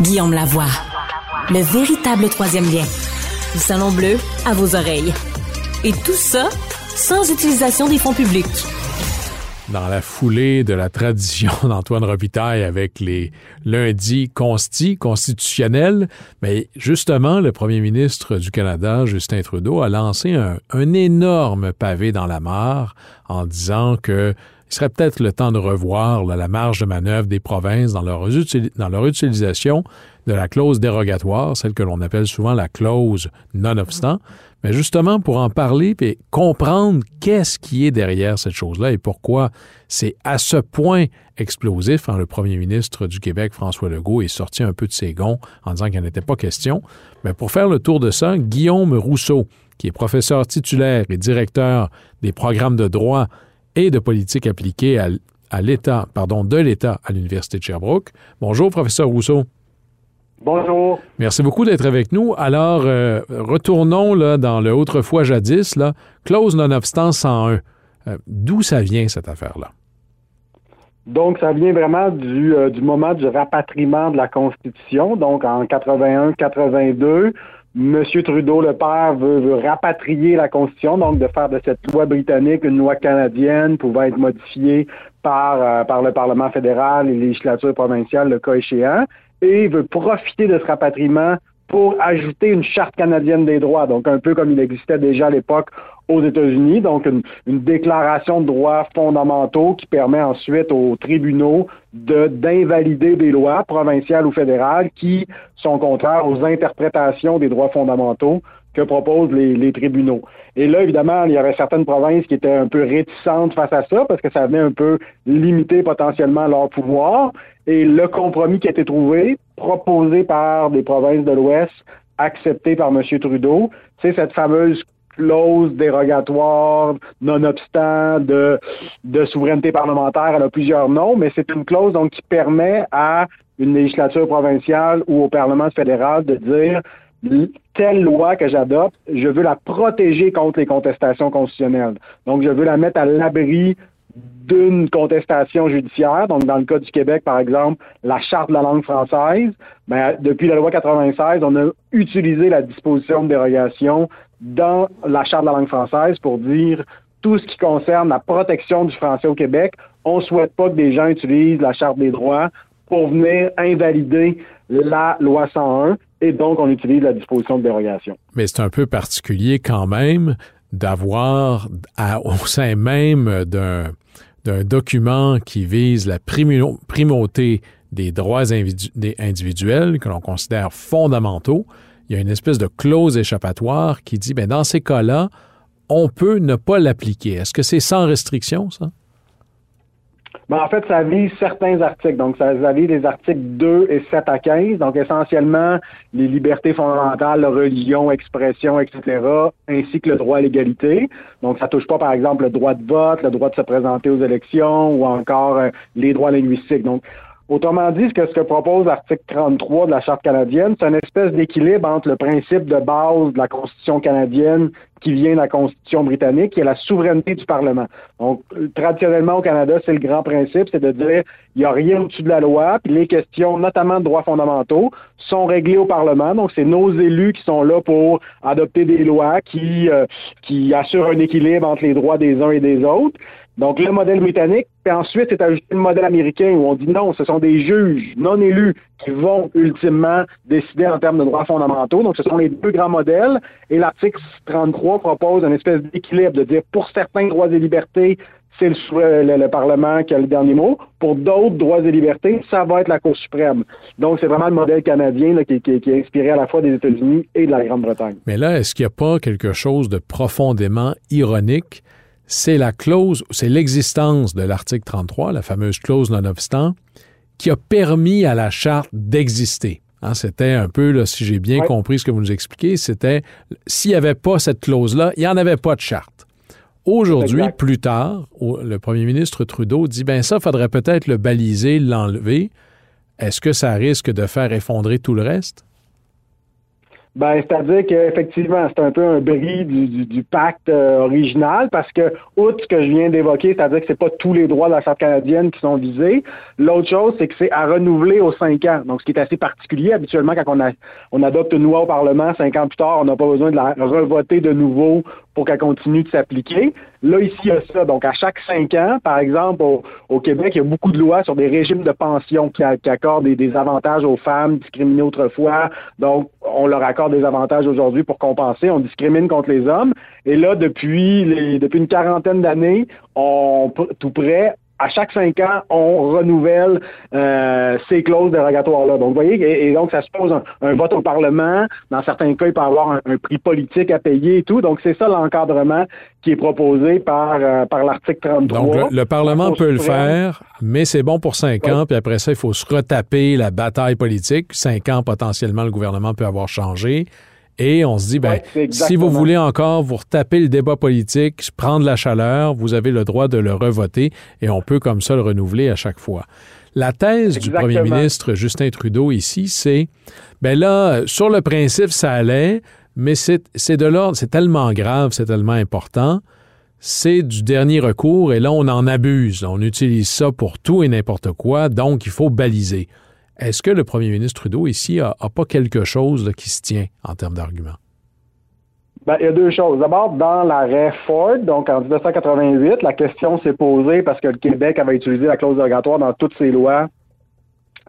Guillaume Lavoie, le véritable troisième lien. Du Salon Bleu à vos oreilles. Et tout ça sans utilisation des fonds publics. Dans la foulée de la tradition d'Antoine Robitaille avec les lundis consti, constitutionnels, mais justement, le premier ministre du Canada, Justin Trudeau, a lancé un, un énorme pavé dans la mare en disant que il serait peut-être le temps de revoir la marge de manœuvre des provinces dans leur, utilisation de la clause dérogatoire, celle que l'on appelle souvent la clause nonobstant. Mais justement, pour en parler et comprendre qu'est-ce qui est derrière cette chose-là et pourquoi c'est à ce point explosif, quand le premier ministre du Québec, François Legault, est sorti un peu de ses gonds en disant qu'il n'était pas question. Mais pour faire le tour de ça, Guillaume Rousseau, qui est professeur titulaire et directeur des programmes de droit et de politique appliquée à, à l'État, pardon, de l'État à l'Université de Sherbrooke. Bonjour, professeur Rousseau. Bonjour. Merci beaucoup d'être avec nous. Alors, euh, retournons là, dans le autrefois jadis, là, clause non-obstant 101. Euh, D'où ça vient, cette affaire-là? Donc, ça vient vraiment du, euh, du moment du rapatriement de la Constitution. Donc, en 81-82, M. Trudeau, le père, veut, veut, rapatrier la Constitution, donc de faire de cette loi britannique une loi canadienne pouvant être modifiée par, euh, par le Parlement fédéral et les législatures provinciales, le cas échéant, et veut profiter de ce rapatriement pour ajouter une charte canadienne des droits, donc un peu comme il existait déjà à l'époque aux États-Unis, donc une, déclaration de droits fondamentaux qui permet ensuite aux tribunaux de d'invalider des lois provinciales ou fédérales qui sont contraires aux interprétations des droits fondamentaux que proposent les, les, tribunaux. Et là, évidemment, il y aurait certaines provinces qui étaient un peu réticentes face à ça parce que ça venait un peu limiter potentiellement leur pouvoir. Et le compromis qui a été trouvé, proposé par des provinces de l'Ouest, accepté par M. Trudeau, c'est cette fameuse clause dérogatoire, nonobstant de, de souveraineté parlementaire. Elle a plusieurs noms, mais c'est une clause donc qui permet à une législature provinciale ou au Parlement fédéral de dire telle loi que j'adopte, je veux la protéger contre les contestations constitutionnelles. Donc, je veux la mettre à l'abri d'une contestation judiciaire. Donc, dans le cas du Québec, par exemple, la charte de la langue française, ben, depuis la loi 96, on a utilisé la disposition de dérogation dans la charte de la langue française pour dire tout ce qui concerne la protection du français au Québec. On ne souhaite pas que des gens utilisent la charte des droits pour venir invalider la loi 101 et donc on utilise la disposition de dérogation. Mais c'est un peu particulier quand même d'avoir au sein même d'un document qui vise la primauté des droits individuels que l'on considère fondamentaux, il y a une espèce de clause échappatoire qui dit, bien, dans ces cas-là, on peut ne pas l'appliquer. Est-ce que c'est sans restriction, ça? Ben, en fait, ça vise certains articles. Donc, ça, vise les articles 2 et 7 à 15. Donc, essentiellement, les libertés fondamentales, la religion, expression, etc., ainsi que le droit à l'égalité. Donc, ça touche pas, par exemple, le droit de vote, le droit de se présenter aux élections ou encore euh, les droits linguistiques. Donc, Autrement dit, ce que, propose l'article 33 de la Charte canadienne, c'est une espèce d'équilibre entre le principe de base de la Constitution canadienne qui vient de la Constitution britannique, qui est la souveraineté du Parlement. Donc, traditionnellement au Canada, c'est le grand principe, c'est de dire il n'y a rien au-dessus de la loi, puis les questions, notamment de droits fondamentaux, sont réglées au Parlement. Donc, c'est nos élus qui sont là pour adopter des lois qui, euh, qui assurent un équilibre entre les droits des uns et des autres. Donc, le modèle britannique, puis ensuite, c'est ajouté le modèle américain où on dit non, ce sont des juges non élus qui vont ultimement décider en termes de droits fondamentaux. Donc, ce sont les deux grands modèles. Et l'article 33 propose une espèce d'équilibre, de dire pour certains droits et libertés, c'est le, le, le, Parlement qui a le dernier mot. Pour d'autres droits et libertés, ça va être la Cour suprême. Donc, c'est vraiment le modèle canadien qui, est inspiré à la fois des États-Unis et de la Grande-Bretagne. Mais là, est-ce qu'il n'y a pas quelque chose de profondément ironique c'est la clause, c'est l'existence de l'article 33, la fameuse clause non-obstant, qui a permis à la charte d'exister. Hein, c'était un peu, là, si j'ai bien compris ce que vous nous expliquez, c'était s'il n'y avait pas cette clause-là, il n'y en avait pas de charte. Aujourd'hui, plus tard, le premier ministre Trudeau dit ben ça, faudrait peut-être le baliser, l'enlever. Est-ce que ça risque de faire effondrer tout le reste? Ben, c'est-à-dire qu'effectivement, c'est un peu un bris du, pacte euh, original parce que, outre ce que je viens d'évoquer, c'est-à-dire que c'est pas tous les droits de la Charte canadienne qui sont visés. L'autre chose, c'est que c'est à renouveler aux cinq ans. Donc, ce qui est assez particulier, habituellement, quand on, a, on adopte une loi au Parlement, cinq ans plus tard, on n'a pas besoin de la revoter de nouveau pour qu'elle continue de s'appliquer. Là, ici, il y a ça. Donc, à chaque cinq ans, par exemple, au, Québec, il y a beaucoup de lois sur des régimes de pension qui, accordent des, avantages aux femmes discriminées autrefois. Donc, on leur accorde des avantages aujourd'hui pour compenser. On discrimine contre les hommes. Et là, depuis, une quarantaine d'années, on, tout près, à chaque cinq ans, on renouvelle euh, ces clauses dérogatoires-là. Donc, vous voyez, et, donc ça se pose un, vote au Parlement. Dans certains cas, il peut y avoir un, prix politique à payer et tout. Donc, c'est ça l'encadrement qui est proposé par, euh, par l'article 33. Donc, le, Parlement peut le faire, mais c'est bon pour cinq ans. Puis après ça, il faut se retaper la bataille politique. Cinq ans, potentiellement, le gouvernement peut avoir changé. Et on se dit, ben, si vous voulez encore vous retaper le débat politique, prendre la chaleur, vous avez le droit de le revoter et on peut comme ça le renouveler à chaque fois. La thèse du premier ministre Justin Trudeau ici, c'est, ben là, sur le principe, ça allait, mais c'est de l'ordre, c'est tellement grave, c'est tellement important, c'est du dernier recours et là, on en abuse. On utilise ça pour tout et n'importe quoi, donc il faut baliser. Est-ce que le premier ministre Trudeau ici n'a pas quelque chose qui se tient en termes d'argument? Ben, il y a deux choses. D'abord, dans l'arrêt Ford, donc en 1988, la question s'est posée parce que le Québec avait utilisé la clause dérogatoire dans toutes ses lois,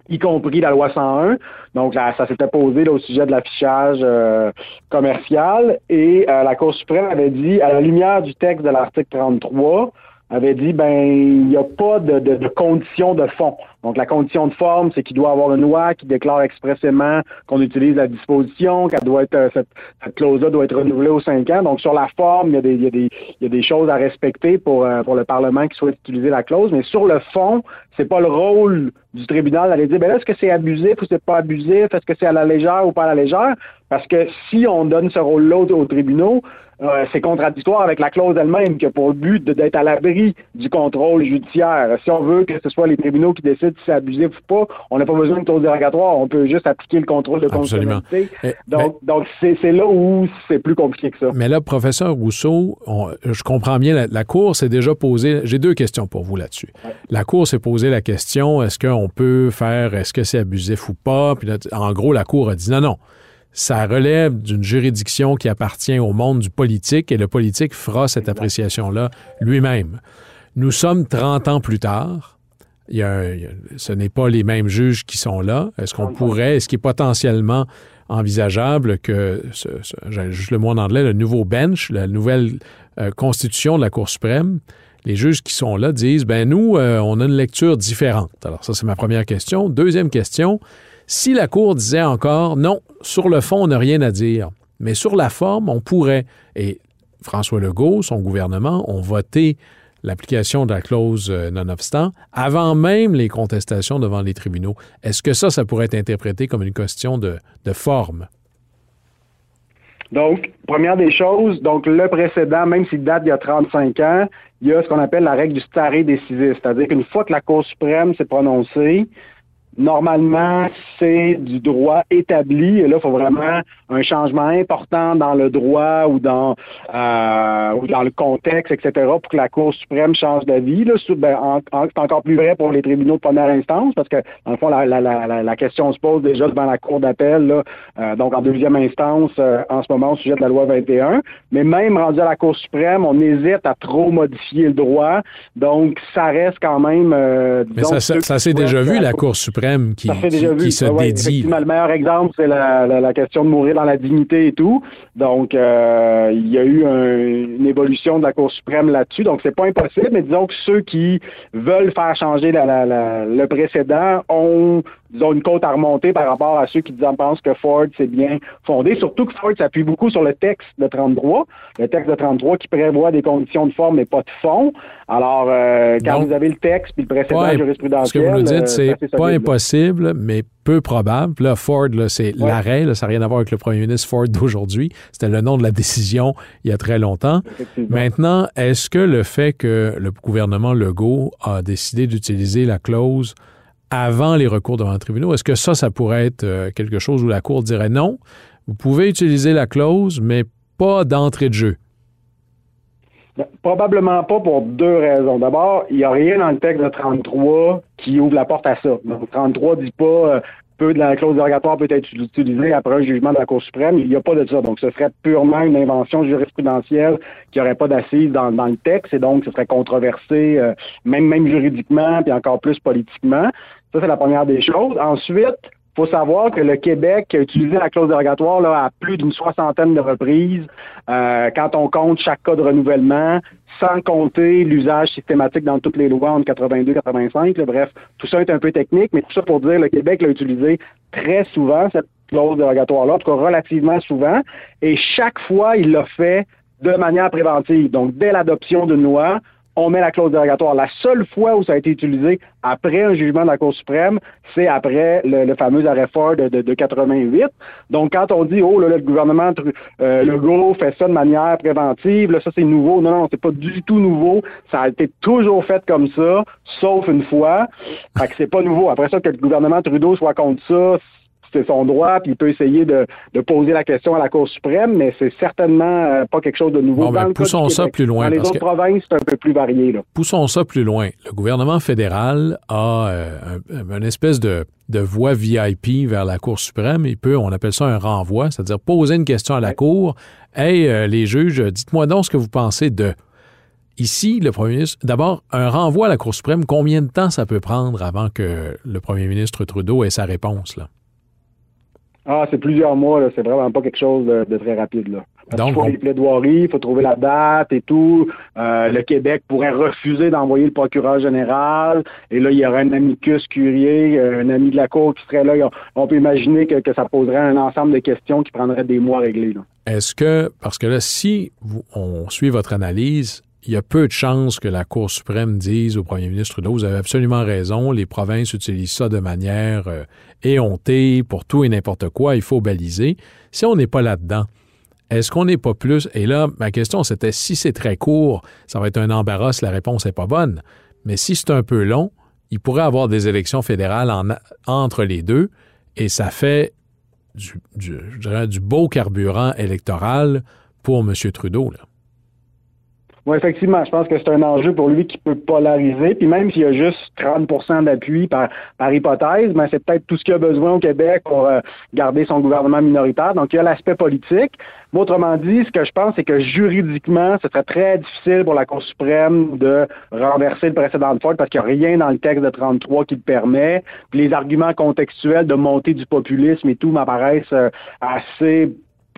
y compris la loi 101. Donc, là, ça s'était posé au sujet de l'affichage euh, commercial et euh, la Cour suprême avait dit, à la lumière du texte de l'article 33, avait dit ben il n'y a pas de, de, de condition de fond. Donc la condition de forme, c'est qu'il doit avoir une loi qui déclare expressément qu'on utilise la disposition, qu'elle doit être euh, cette, clause-là doit être renouvelée aux cinq ans. Donc sur la forme, il y a des, il y a des, il y a des choses à respecter pour, euh, pour le Parlement qui souhaite utiliser la clause, mais sur le fond, c'est pas le rôle du tribunal d'aller dire ben est-ce que c'est abusif ou c'est pas abusif, est-ce que c'est à la légère ou pas à la légère? Parce que si on donne ce rôle-là aux tribunaux, euh, c'est contradictoire avec la clause elle-même qui a pour but d'être à l'abri du contrôle judiciaire. Si on veut que ce soit les tribunaux qui décident si c'est abusif ou pas, on n'a pas besoin de clause dérogatoire. On peut juste appliquer le contrôle de constitutionnalité. Donc, donc c'est là où c'est plus compliqué que ça. Mais là, professeur Rousseau, je comprends bien, la, Cour s'est déjà posée... J'ai deux questions pour vous là-dessus. La Cour s'est posé la question, est-ce qu'on peut faire, est-ce que c'est abusif ou pas? Puis en gros, la Cour a dit non, non ça relève d'une juridiction qui appartient au monde du politique et le politique fera cette appréciation-là lui-même. Nous sommes 30 ans plus tard. Il y a, ce n'est pas les mêmes juges qui sont là. Est-ce qu'on pourrait, est-ce qu'il est potentiellement envisageable que, ce, j'ai juste le mot en anglais, le nouveau bench, la nouvelle euh, constitution de la Cour suprême, les juges qui sont là disent, ben nous, euh, on a une lecture différente. Alors ça, c'est ma première question. Deuxième question, si la Cour disait encore non, sur le fond, on n'a rien à dire, mais sur la forme, on pourrait. Et François Legault, son gouvernement, ont voté l'application de la clause euh, non-obstant avant même les contestations devant les tribunaux. Est-ce que ça, ça pourrait être interprété comme une question de, forme? Donc, première des choses, donc le précédent, même s'il date d'il y a 35 ans, il y a ce qu'on appelle la règle du stare décisif, c'est-à-dire qu'une fois que la Cour suprême s'est prononcée, Normalement, c'est du droit établi et là, il faut vraiment un changement important dans le droit ou dans euh, ou dans le contexte, etc., pour que la Cour suprême change d'avis. Là, ben, c'est encore plus vrai pour les tribunaux de première instance parce que, dans le fond, la, la, la, la question se pose déjà devant la Cour d'appel, euh, donc en deuxième instance euh, en ce moment au sujet de la loi 21. Mais même rendu à la Cour suprême, on hésite à trop modifier le droit. Donc, ça reste quand même... Euh, Mais ça, ça s'est déjà vu, la Cour suprême qui, se ah dédie. le meilleur exemple, c'est la, question de mourir dans la dignité et tout. Donc, euh, il y a eu une évolution de la Cour suprême là-dessus. Donc, c'est pas impossible, mais disons que ceux qui veulent faire changer le précédent ont disons, une côte à remonter par rapport à ceux qui disent, pensent que Ford, c'est bien fondé. Surtout que Ford s'appuie beaucoup sur le texte de 33, le texte de 33 qui prévoit des conditions de forme mais pas de fond. Alors, euh, quand vous avez le texte puis le précédent jurisprudentiel... Ce que vous nous dites, c'est pas impossible, mais peu probable. Là, Ford, là, c'est l'arrêt, ça n'a rien à voir avec le premier ministre Ford d'aujourd'hui. C'était le nom de la décision il y a très longtemps. Maintenant, est-ce que le fait que le gouvernement Legault a décidé d'utiliser la clause avant les recours devant le tribunal, est-ce que ça, ça pourrait être euh, quelque chose où la Cour dirait non, vous pouvez utiliser la clause, mais pas d'entrée de jeu? Ben, probablement pas pour deux raisons. D'abord, il n'y a rien dans le texte de 33 qui ouvre la porte à ça. Donc, 33 dit pas euh, peu de la clause dérogatoire peut être utilisée après un jugement de la Cour suprême. Il n'y a pas de ça. Donc, ce serait purement une invention jurisprudentielle qui n'aurait pas d'assise dans, le texte et donc ce serait controversé euh, même, même juridiquement puis encore plus politiquement. Ça, c'est la première des choses. Ensuite, faut savoir que le Québec a utilisé la clause dérogatoire là, à plus d'une soixantaine de reprises euh, quand on compte chaque cas de renouvellement, sans compter l'usage systématique dans toutes les lois entre 82 et 85. Bref, tout ça est un peu technique, mais tout ça pour dire que le Québec l'a utilisé très souvent, cette clause dérogatoire-là, en tout cas relativement souvent, et chaque fois, il l'a fait de manière préventive. Donc, dès l'adoption d'une loi, on met la clause dérogatoire. La seule fois où ça a été utilisé après un jugement de la Cour suprême, c'est après le, fameux arrêt Ford de, de, 88. Donc, quand on dit, oh, là, le gouvernement euh, Legault fait ça de manière préventive, là, ça c'est nouveau. Non, non, c'est pas du tout nouveau. Ça a été toujours fait comme ça, sauf une fois. Fait que c'est pas nouveau. Après ça, que le gouvernement Trudeau soit contre ça, c'est son droit, puis il peut essayer de, poser la question à la Cour suprême, mais c'est certainement euh, pas quelque chose de nouveau. Ben, poussons ça plus loin. Dans les autres provinces, c'est un peu plus varié. Là. Poussons ça plus loin. Le gouvernement fédéral a euh, une espèce de, de voie VIP vers la Cour suprême. Il peut, on appelle ça un renvoi, c'est-à-dire poser une question à la Cour. Hey, euh, les juges, dites-moi donc ce que vous pensez de. Ici, le premier ministre, d'abord, un renvoi à la Cour suprême, combien de temps ça peut prendre avant que le premier ministre Trudeau ait sa réponse? Là? Ah, c'est plusieurs mois, c'est vraiment pas quelque chose de, très rapide. Là. Donc, il faut les plaidoiries, il faut trouver la date et tout. Euh, le Québec pourrait refuser d'envoyer le procureur général. Et là, il y aurait un amicus curier, euh, un ami de la Cour qui serait là. On peut imaginer que, ça poserait un ensemble de questions qui prendraient des mois à régler. Est-ce que, parce que là, si on suit votre analyse, il y a peu de chances que la Cour suprême dise au premier ministre Trudeau, vous avez absolument raison, les provinces utilisent ça de manière euh, éhontée pour tout et n'importe quoi, il faut baliser. Si on n'est pas là-dedans, est-ce qu'on n'est pas plus... Et là, ma question, c'était si c'est très court, ça va être un embarras, la réponse n'est pas bonne. Mais si c'est un peu long, il pourrait avoir des élections fédérales entre les deux, et ça fait du, beau carburant électoral pour M. Trudeau. Oui, effectivement, je pense que c'est un enjeu pour lui qui peut polariser. Puis même s'il y a juste 30% d'appui par, hypothèse, ben c'est peut-être tout ce qu'il a besoin au Québec pour euh, garder son gouvernement minoritaire. Donc, il y a l'aspect politique. Autrement dit, ce que je pense, c'est que juridiquement, ce serait très difficile pour la Cour suprême de renverser le précédent de Ford parce qu'il n'y a rien dans le texte de 33 qui le permet. Les arguments contextuels de montée du populisme et tout m'apparaissent euh, assez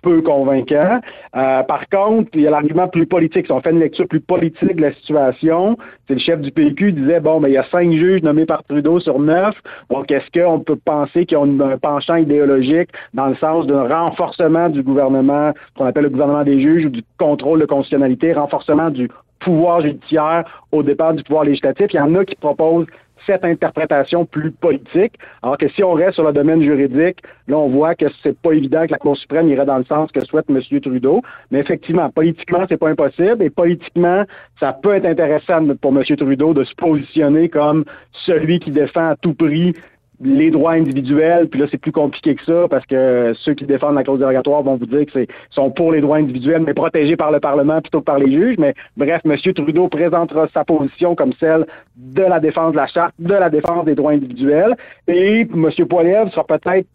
peu convaincant. Euh, par contre, il y a l'argument plus politique. Si on fait une lecture plus politique de la situation, c'est le chef du PQ qui disait, bon, mais il y a cinq juges nommés par Trudeau sur neuf. Donc, est-ce qu'on peut penser qu'ils ont un penchant idéologique dans le sens d'un renforcement du gouvernement, qu'on appelle le gouvernement des juges, ou du contrôle de constitutionnalité, renforcement du pouvoir judiciaire au départ du pouvoir législatif? Il y en a qui proposent cette interprétation plus politique. Alors que si on reste sur le domaine juridique, là, on voit que c'est pas évident que la Cour suprême irait dans le sens que souhaite M. Trudeau. Mais effectivement, politiquement, c'est pas impossible. Et politiquement, ça peut être intéressant pour M. Trudeau de se positionner comme celui qui défend à tout prix les droits individuels, puis là, c'est plus compliqué que ça parce que ceux qui défendent la clause dérogatoire vont vous dire que c'est sont pour les droits individuels, mais protégés par le Parlement plutôt que par les juges. Mais bref, M. Trudeau présentera sa position comme celle de la défense de la charte, de la défense des droits individuels. Et M. Poiliev sera peut-être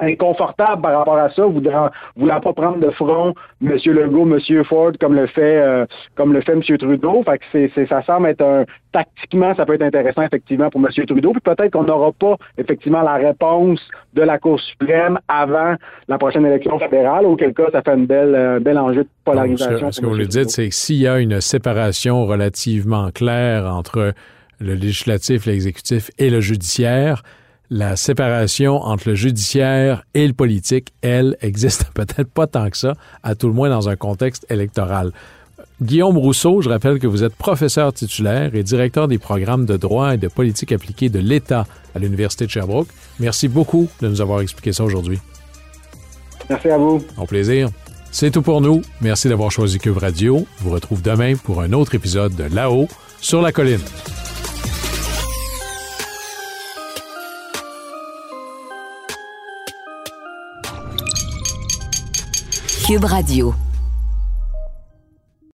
inconfortable par rapport à ça, voulant, voulant pas prendre de front M. Legault, M. Ford, comme le fait euh, comme le fait M. Trudeau. Fait que c'est, ça semble être un tactiquement, ça peut être intéressant effectivement pour M. Trudeau. Puis peut-être qu'on n'aura pas effectivement la réponse de la Cour suprême avant la prochaine élection fédérale, auquel cas ça fait une belle, un euh, bel enjeu de polarisation. ce, que vous voulez dire, c'est que s'il y a une séparation relativement claire entre le législatif, l'exécutif et le judiciaire, la séparation entre le judiciaire et le politique, elle, existe peut-être pas tant que ça, à tout le moins dans un contexte électoral. Guillaume Rousseau, je rappelle que vous êtes professeur titulaire et directeur des programmes de droit et de politique appliquée de l'État à l'Université de Sherbrooke. Merci beaucoup de nous avoir expliqué ça aujourd'hui. Merci à vous. Au plaisir. C'est tout pour nous. Merci d'avoir choisi Cube Radio. Je vous retrouve demain pour un autre épisode de Là-haut sur la colline. Cube Radio.